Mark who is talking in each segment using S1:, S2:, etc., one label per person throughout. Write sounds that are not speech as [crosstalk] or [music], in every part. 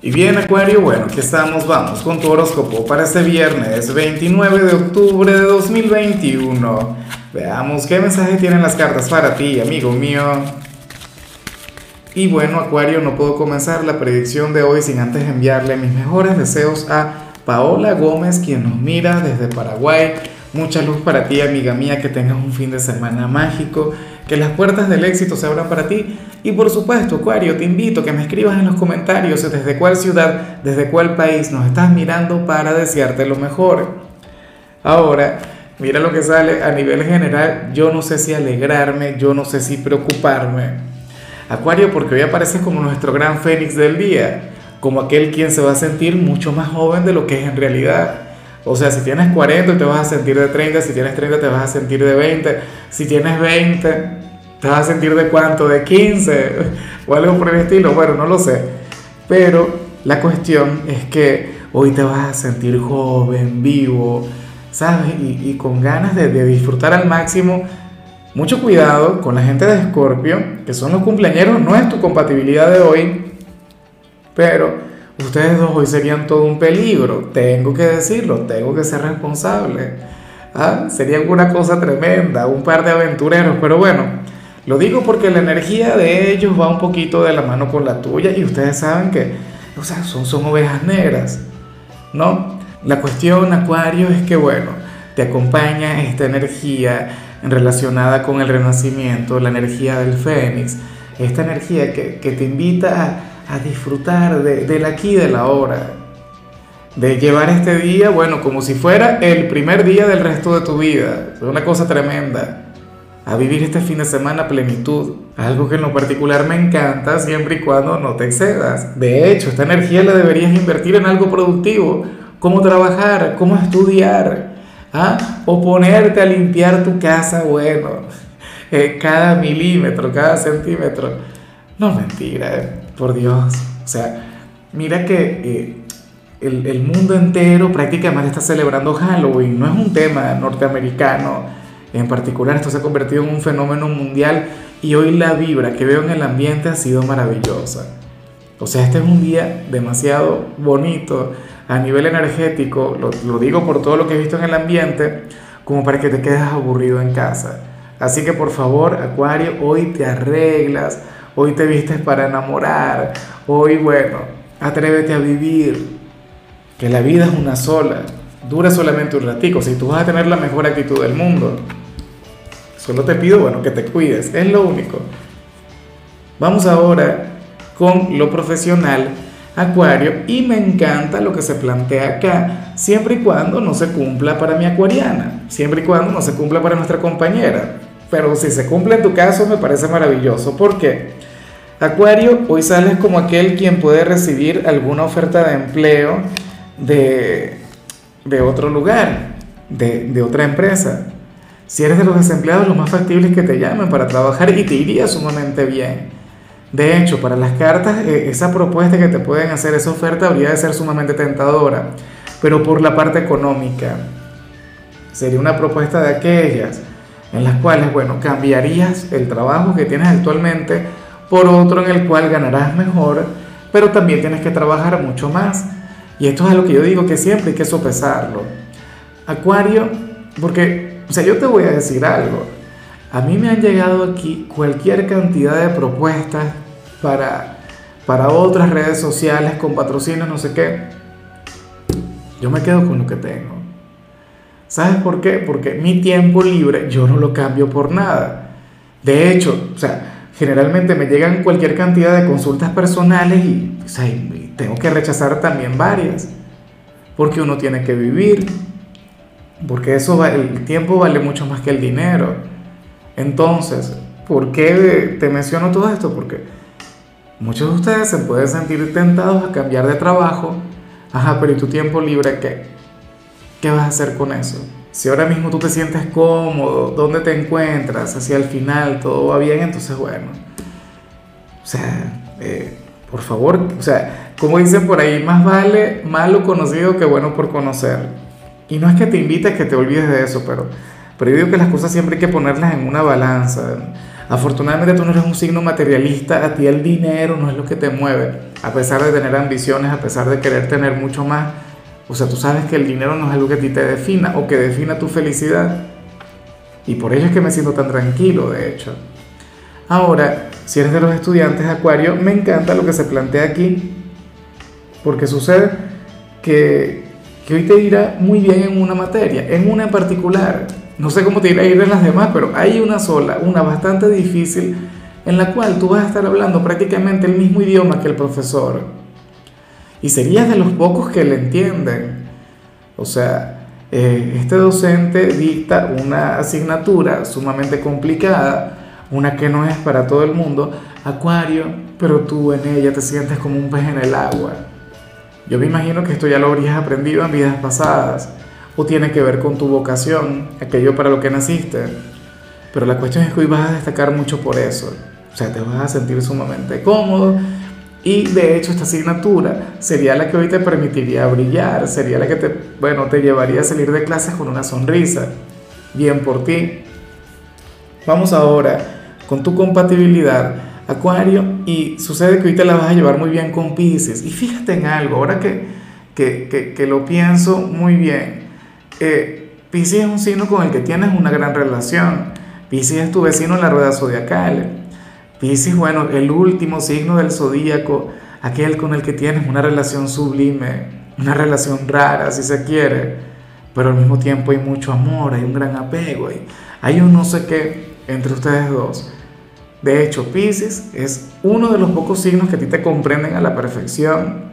S1: Y bien Acuario, bueno, aquí estamos, vamos con tu horóscopo para este viernes 29 de octubre de 2021. Veamos qué mensaje tienen las cartas para ti, amigo mío. Y bueno Acuario, no puedo comenzar la predicción de hoy sin antes enviarle mis mejores deseos a Paola Gómez, quien nos mira desde Paraguay. Mucha luz para ti, amiga mía, que tengas un fin de semana mágico, que las puertas del éxito se abran para ti y por supuesto, Acuario, te invito a que me escribas en los comentarios desde cuál ciudad, desde cuál país nos estás mirando para desearte lo mejor. Ahora, mira lo que sale a nivel general. Yo no sé si alegrarme, yo no sé si preocuparme. Acuario, porque hoy aparece como nuestro gran fénix del día, como aquel quien se va a sentir mucho más joven de lo que es en realidad. O sea, si tienes 40 te vas a sentir de 30, si tienes 30 te vas a sentir de 20, si tienes 20 ¿Te vas a sentir de cuánto? ¿De 15? O algo por el estilo. Bueno, no lo sé. Pero la cuestión es que hoy te vas a sentir joven, vivo, ¿sabes? Y, con ganas de, disfrutar al máximo. Mucho cuidado con la gente de Escorpio, que son los cumpleaños, no es tu compatibilidad de hoy, pero ustedes dos hoy serían todo un peligro. Tengo que decirlo, tengo que ser responsable. ¿Ah? Sería una cosa tremenda, un par de aventureros, pero bueno lo digo porque la energía de ellos va un poquito de la mano con la tuya y ustedes saben que, o sea, son, son ovejas negras, ¿no? La cuestión, Acuario, es que, bueno, te acompaña esta energía relacionada con el renacimiento, la energía del fénix, esta energía que, que te invita a, disfrutar de, del aquí de la hora, de llevar este día, bueno, como si fuera el primer día del resto de tu vida, es una cosa tremenda a vivir este fin de semana plenitud. Algo que en lo particular me encanta siempre y cuando no te excedas. De hecho, esta energía la deberías invertir en algo productivo, como trabajar, como estudiar, ¿ah? o ponerte a limpiar tu casa, bueno, [laughs] eh, cada milímetro, cada centímetro. No, mentira, eh, por Dios. O sea, mira que eh, el, el mundo entero prácticamente está celebrando Halloween, no es un tema norteamericano en particular esto se ha convertido en un fenómeno mundial y hoy la vibra que veo en el ambiente ha sido maravillosa. O sea, este es un día demasiado bonito a nivel energético, lo, digo por todo lo que he visto en el ambiente, como para que te quedes aburrido en casa. Así que por favor, Acuario, hoy te arreglas, hoy te vistes para enamorar, hoy, bueno, atrévete a vivir, que la vida es una sola, dura solamente un ratico, si tú vas a tener la mejor actitud del mundo. Solo te pido, bueno, que te cuides, es lo único. Vamos ahora con lo profesional, Acuario, y me encanta lo que se plantea acá, siempre y cuando no se cumpla para mi acuariana, siempre y cuando no se cumpla para nuestra compañera. Pero si se cumple en tu caso, me parece maravilloso. ¿Por qué? Acuario, hoy sales como aquel quien puede recibir alguna oferta de empleo de, de otro lugar, de, de otra empresa. Si eres de los desempleados, lo más factible es que te llamen para trabajar y te iría sumamente bien. De hecho, para las cartas, eh, esa propuesta que te pueden hacer, esa oferta, habría de ser sumamente tentadora. Pero por la parte económica, sería una propuesta de aquellas en las cuales, bueno, cambiarías el trabajo que tienes actualmente por otro en el cual ganarás mejor, pero también tienes que trabajar mucho más. Y esto es lo que yo digo que siempre hay que sopesarlo. Acuario, porque o sea, yo te voy a decir algo. A mí me han llegado aquí cualquier cantidad de propuestas para, para otras redes sociales con patrocinios, no sé qué. Yo me quedo con lo que tengo. ¿Sabes por qué? Porque mi tiempo libre yo no lo cambio por nada. De hecho, o sea, generalmente me llegan cualquier cantidad de consultas personales y, o y tengo que rechazar también varias. Porque uno tiene que vivir, porque eso el tiempo vale mucho más que el dinero. Entonces, ¿por qué te menciono todo esto? Porque muchos de ustedes se pueden sentir tentados a cambiar de trabajo. Ajá, pero ¿y tu tiempo libre qué? ¿Qué vas a hacer con eso? Si ahora mismo tú te sientes cómodo, ¿dónde te encuentras? Hacia el final todo va bien, entonces bueno. O sea, eh, por favor, o sea, como dicen por ahí, más vale malo conocido que bueno por conocer. Y no es que te invite a que te olvides de eso, pero, pero yo digo que las cosas siempre hay que ponerlas en una balanza. Afortunadamente tú no eres un signo materialista, a ti el dinero no es lo que te mueve, a pesar de tener ambiciones, a pesar de querer tener mucho más. O sea, tú sabes que el dinero no es algo que a ti te defina o que defina tu felicidad. Y por ello es que me siento tan tranquilo, de hecho. Ahora, si eres de los estudiantes de Acuario, me encanta lo que se plantea aquí, porque sucede que, que hoy te irá muy bien en una materia, en una en particular. No sé cómo te irá a ir en las demás, pero hay una sola, una bastante difícil, en la cual tú vas a estar hablando prácticamente el mismo idioma que el profesor. Y serías de los pocos que le entienden. O sea, eh, este docente dicta una asignatura sumamente complicada, una que no es para todo el mundo, Acuario, pero tú en ella te sientes como un pez en el agua. Yo me imagino que esto ya lo habrías aprendido en vidas pasadas o tiene que ver con tu vocación, aquello para lo que naciste. Pero la cuestión es que hoy vas a destacar mucho por eso. O sea, te vas a sentir sumamente cómodo. Y de hecho esta asignatura sería la que hoy te permitiría brillar, sería la que te, bueno, te llevaría a salir de clases con una sonrisa. Bien por ti. Vamos ahora con tu compatibilidad Acuario y sucede que te la vas a llevar muy bien con Pisces. Y fíjate en algo, ahora que, que, que, que lo pienso muy bien, eh, Pisces es un signo con el que tienes una gran relación. Pisces es tu vecino en la rueda zodiacal. Pisces, bueno, el último signo del zodíaco, aquel con el que tienes una relación sublime, una relación rara, si se quiere, pero al mismo tiempo hay mucho amor, hay un gran apego, hay, hay un no sé qué entre ustedes dos. De hecho, Pisces es uno de los pocos signos que a ti te comprenden a la perfección.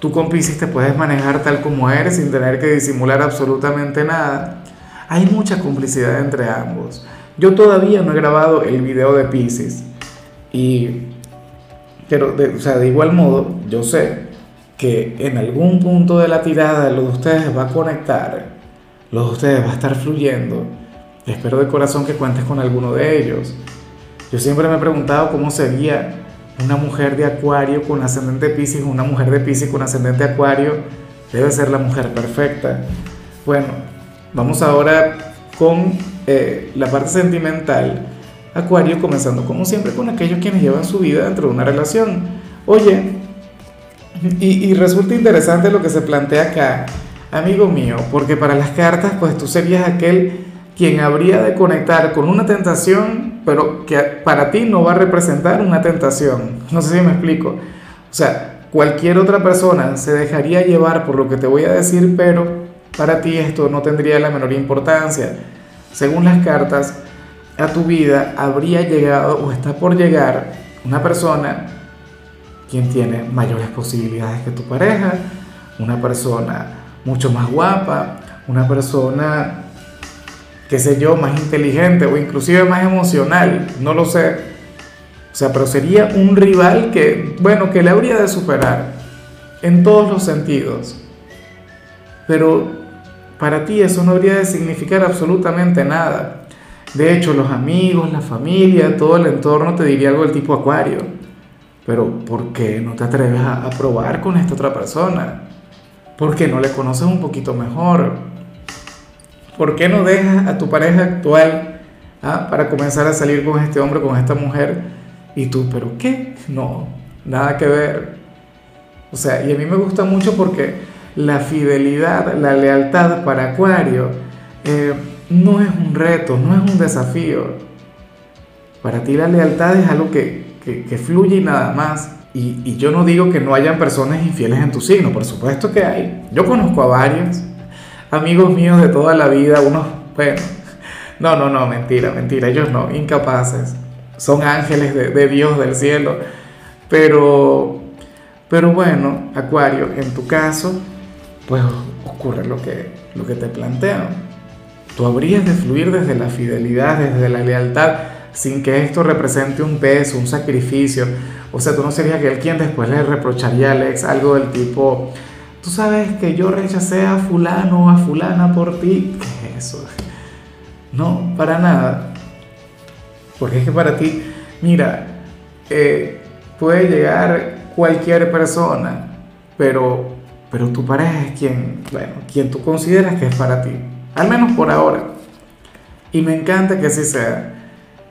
S1: Tú con Pisces te puedes manejar tal como eres sin tener que disimular absolutamente nada. Hay mucha complicidad entre ambos. Yo todavía no he grabado el video de Pisces. Y, pero, de, o sea, de igual modo, yo sé que en algún punto de la tirada lo de ustedes va a conectar, lo de ustedes va a estar fluyendo. Espero de corazón que cuentes con alguno de ellos. Yo siempre me he preguntado cómo sería una mujer de Acuario con ascendente Pisces, una mujer de Pisces con ascendente Acuario. Debe ser la mujer perfecta. Bueno, vamos ahora con eh, la parte sentimental. Acuario comenzando como siempre con aquellos quienes llevan su vida dentro de una relación. Oye, y, y resulta interesante lo que se plantea acá, amigo mío, porque para las cartas, pues tú serías aquel quien habría de conectar con una tentación, pero que para ti no va a representar una tentación. No sé si me explico. O sea, cualquier otra persona se dejaría llevar por lo que te voy a decir, pero para ti esto no tendría la menor importancia. Según las cartas, a tu vida habría llegado o está por llegar una persona quien tiene mayores posibilidades que tu pareja, una persona mucho más guapa, una persona qué sé yo, más inteligente o inclusive más emocional, no lo sé. O sea, pero sería un rival que, bueno, que le habría de superar en todos los sentidos. Pero para ti eso no habría de significar absolutamente nada. De hecho, los amigos, la familia, todo el entorno te diría algo del tipo acuario. Pero ¿por qué no te atreves a, probar con esta otra persona? Porque no le conoces un poquito mejor ¿Por qué no dejas a tu pareja actual ah, para comenzar a salir con este hombre, con esta mujer? Y tú, ¿pero qué? No, nada que ver. O sea, y a mí me gusta mucho porque la fidelidad, la lealtad para Acuario eh, no es un reto, no es un desafío. Para ti la lealtad es algo que, que, fluye y nada más. Y, y, yo no digo que no hayan personas infieles en tu signo, por supuesto que hay. Yo conozco a varios amigos míos de toda la vida, unos, bueno, [laughs] no, no, no, mentira, mentira, ellos no, incapaces, son ángeles de, Dios del cielo, pero, pero bueno, Acuario, en tu caso, pues ocurre lo que, lo que te planteo. Tú habrías de fluir desde la fidelidad, desde la lealtad, sin que esto represente un peso, un sacrificio. O sea, tú no serías aquel quien después le reprocharía a Alex algo del tipo, Tú sabes que yo rechacé a fulano o a fulana por ti. ¿Qué es [laughs] eso? No, para nada. Porque es que para ti, mira, eh, puede llegar cualquier persona, pero, pero tu pareja es quien, bueno, quien tú consideras que es para ti. Al menos por ahora. Y me encanta que así sea.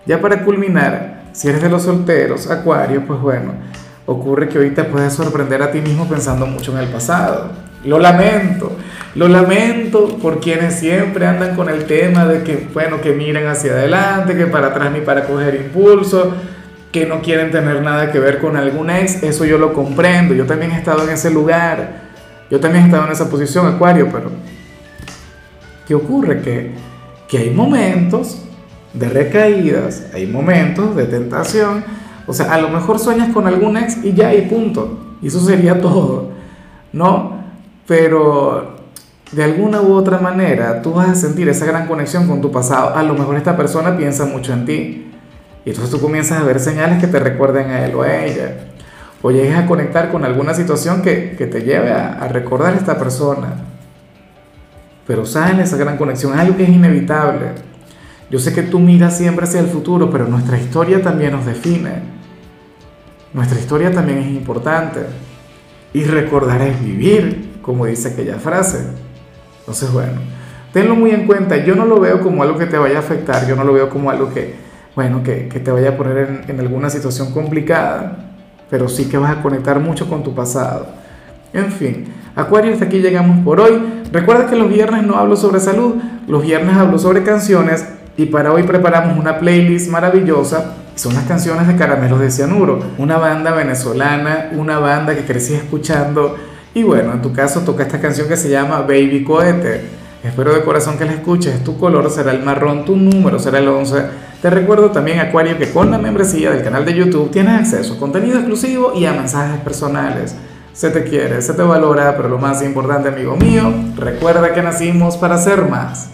S1: Ya para culminar, si eres de los solteros, Acuario, pues bueno, ocurre que hoy te puedes sorprender a ti mismo pensando mucho en el pasado. Lo lamento, lo lamento por quienes siempre andan con el tema de que, bueno, que miren hacia adelante, que para atrás ni para coger impulso, que no quieren tener nada que ver con algún ex, eso yo lo comprendo, yo también he estado en ese lugar, yo también he estado en esa posición, Acuario, pero ¿qué ocurre? Que, que hay momentos de recaídas, hay momentos de tentación, o sea, a lo mejor sueñas con algún ex y ya, y punto, y eso sería [laughs] todo, ¿no? Pero de alguna u otra manera tú vas a sentir esa gran conexión con tu pasado, a lo mejor esta persona piensa mucho en ti, y entonces tú comienzas a ver señales que te recuerden a él o a ella. O llegues a conectar con alguna situación que, que te lleve a, a, recordar a esta persona. Pero sale esa gran conexión, algo que es inevitable. Yo sé que tú miras siempre hacia el futuro, pero nuestra historia también nos define. Nuestra historia también es importante. Y recordar es vivir, como dice aquella frase. Entonces, bueno, tenlo muy en cuenta. Yo no lo veo como algo que te vaya a afectar, yo no lo veo como algo que, bueno, que, que te vaya a poner en, en, alguna situación complicada, pero sí que vas a conectar mucho con tu pasado. En fin, Acuario, hasta aquí llegamos por hoy. Recuerda que los viernes no hablo sobre salud, los viernes hablo sobre canciones y para hoy preparamos una playlist maravillosa. Son las canciones de Caramelos de Cianuro, una banda venezolana, una banda que crecí escuchando. Y bueno, en tu caso toca esta canción que se llama Baby Cohete. Espero de corazón que la escuches. Tu color será el marrón, tu número será el 11. Te recuerdo también, Acuario, que con la membresía del canal de YouTube tienes acceso a contenido exclusivo y a mensajes personales. Se te quiere, se te valora, pero lo más importante, amigo mío, recuerda que nacimos para ser más.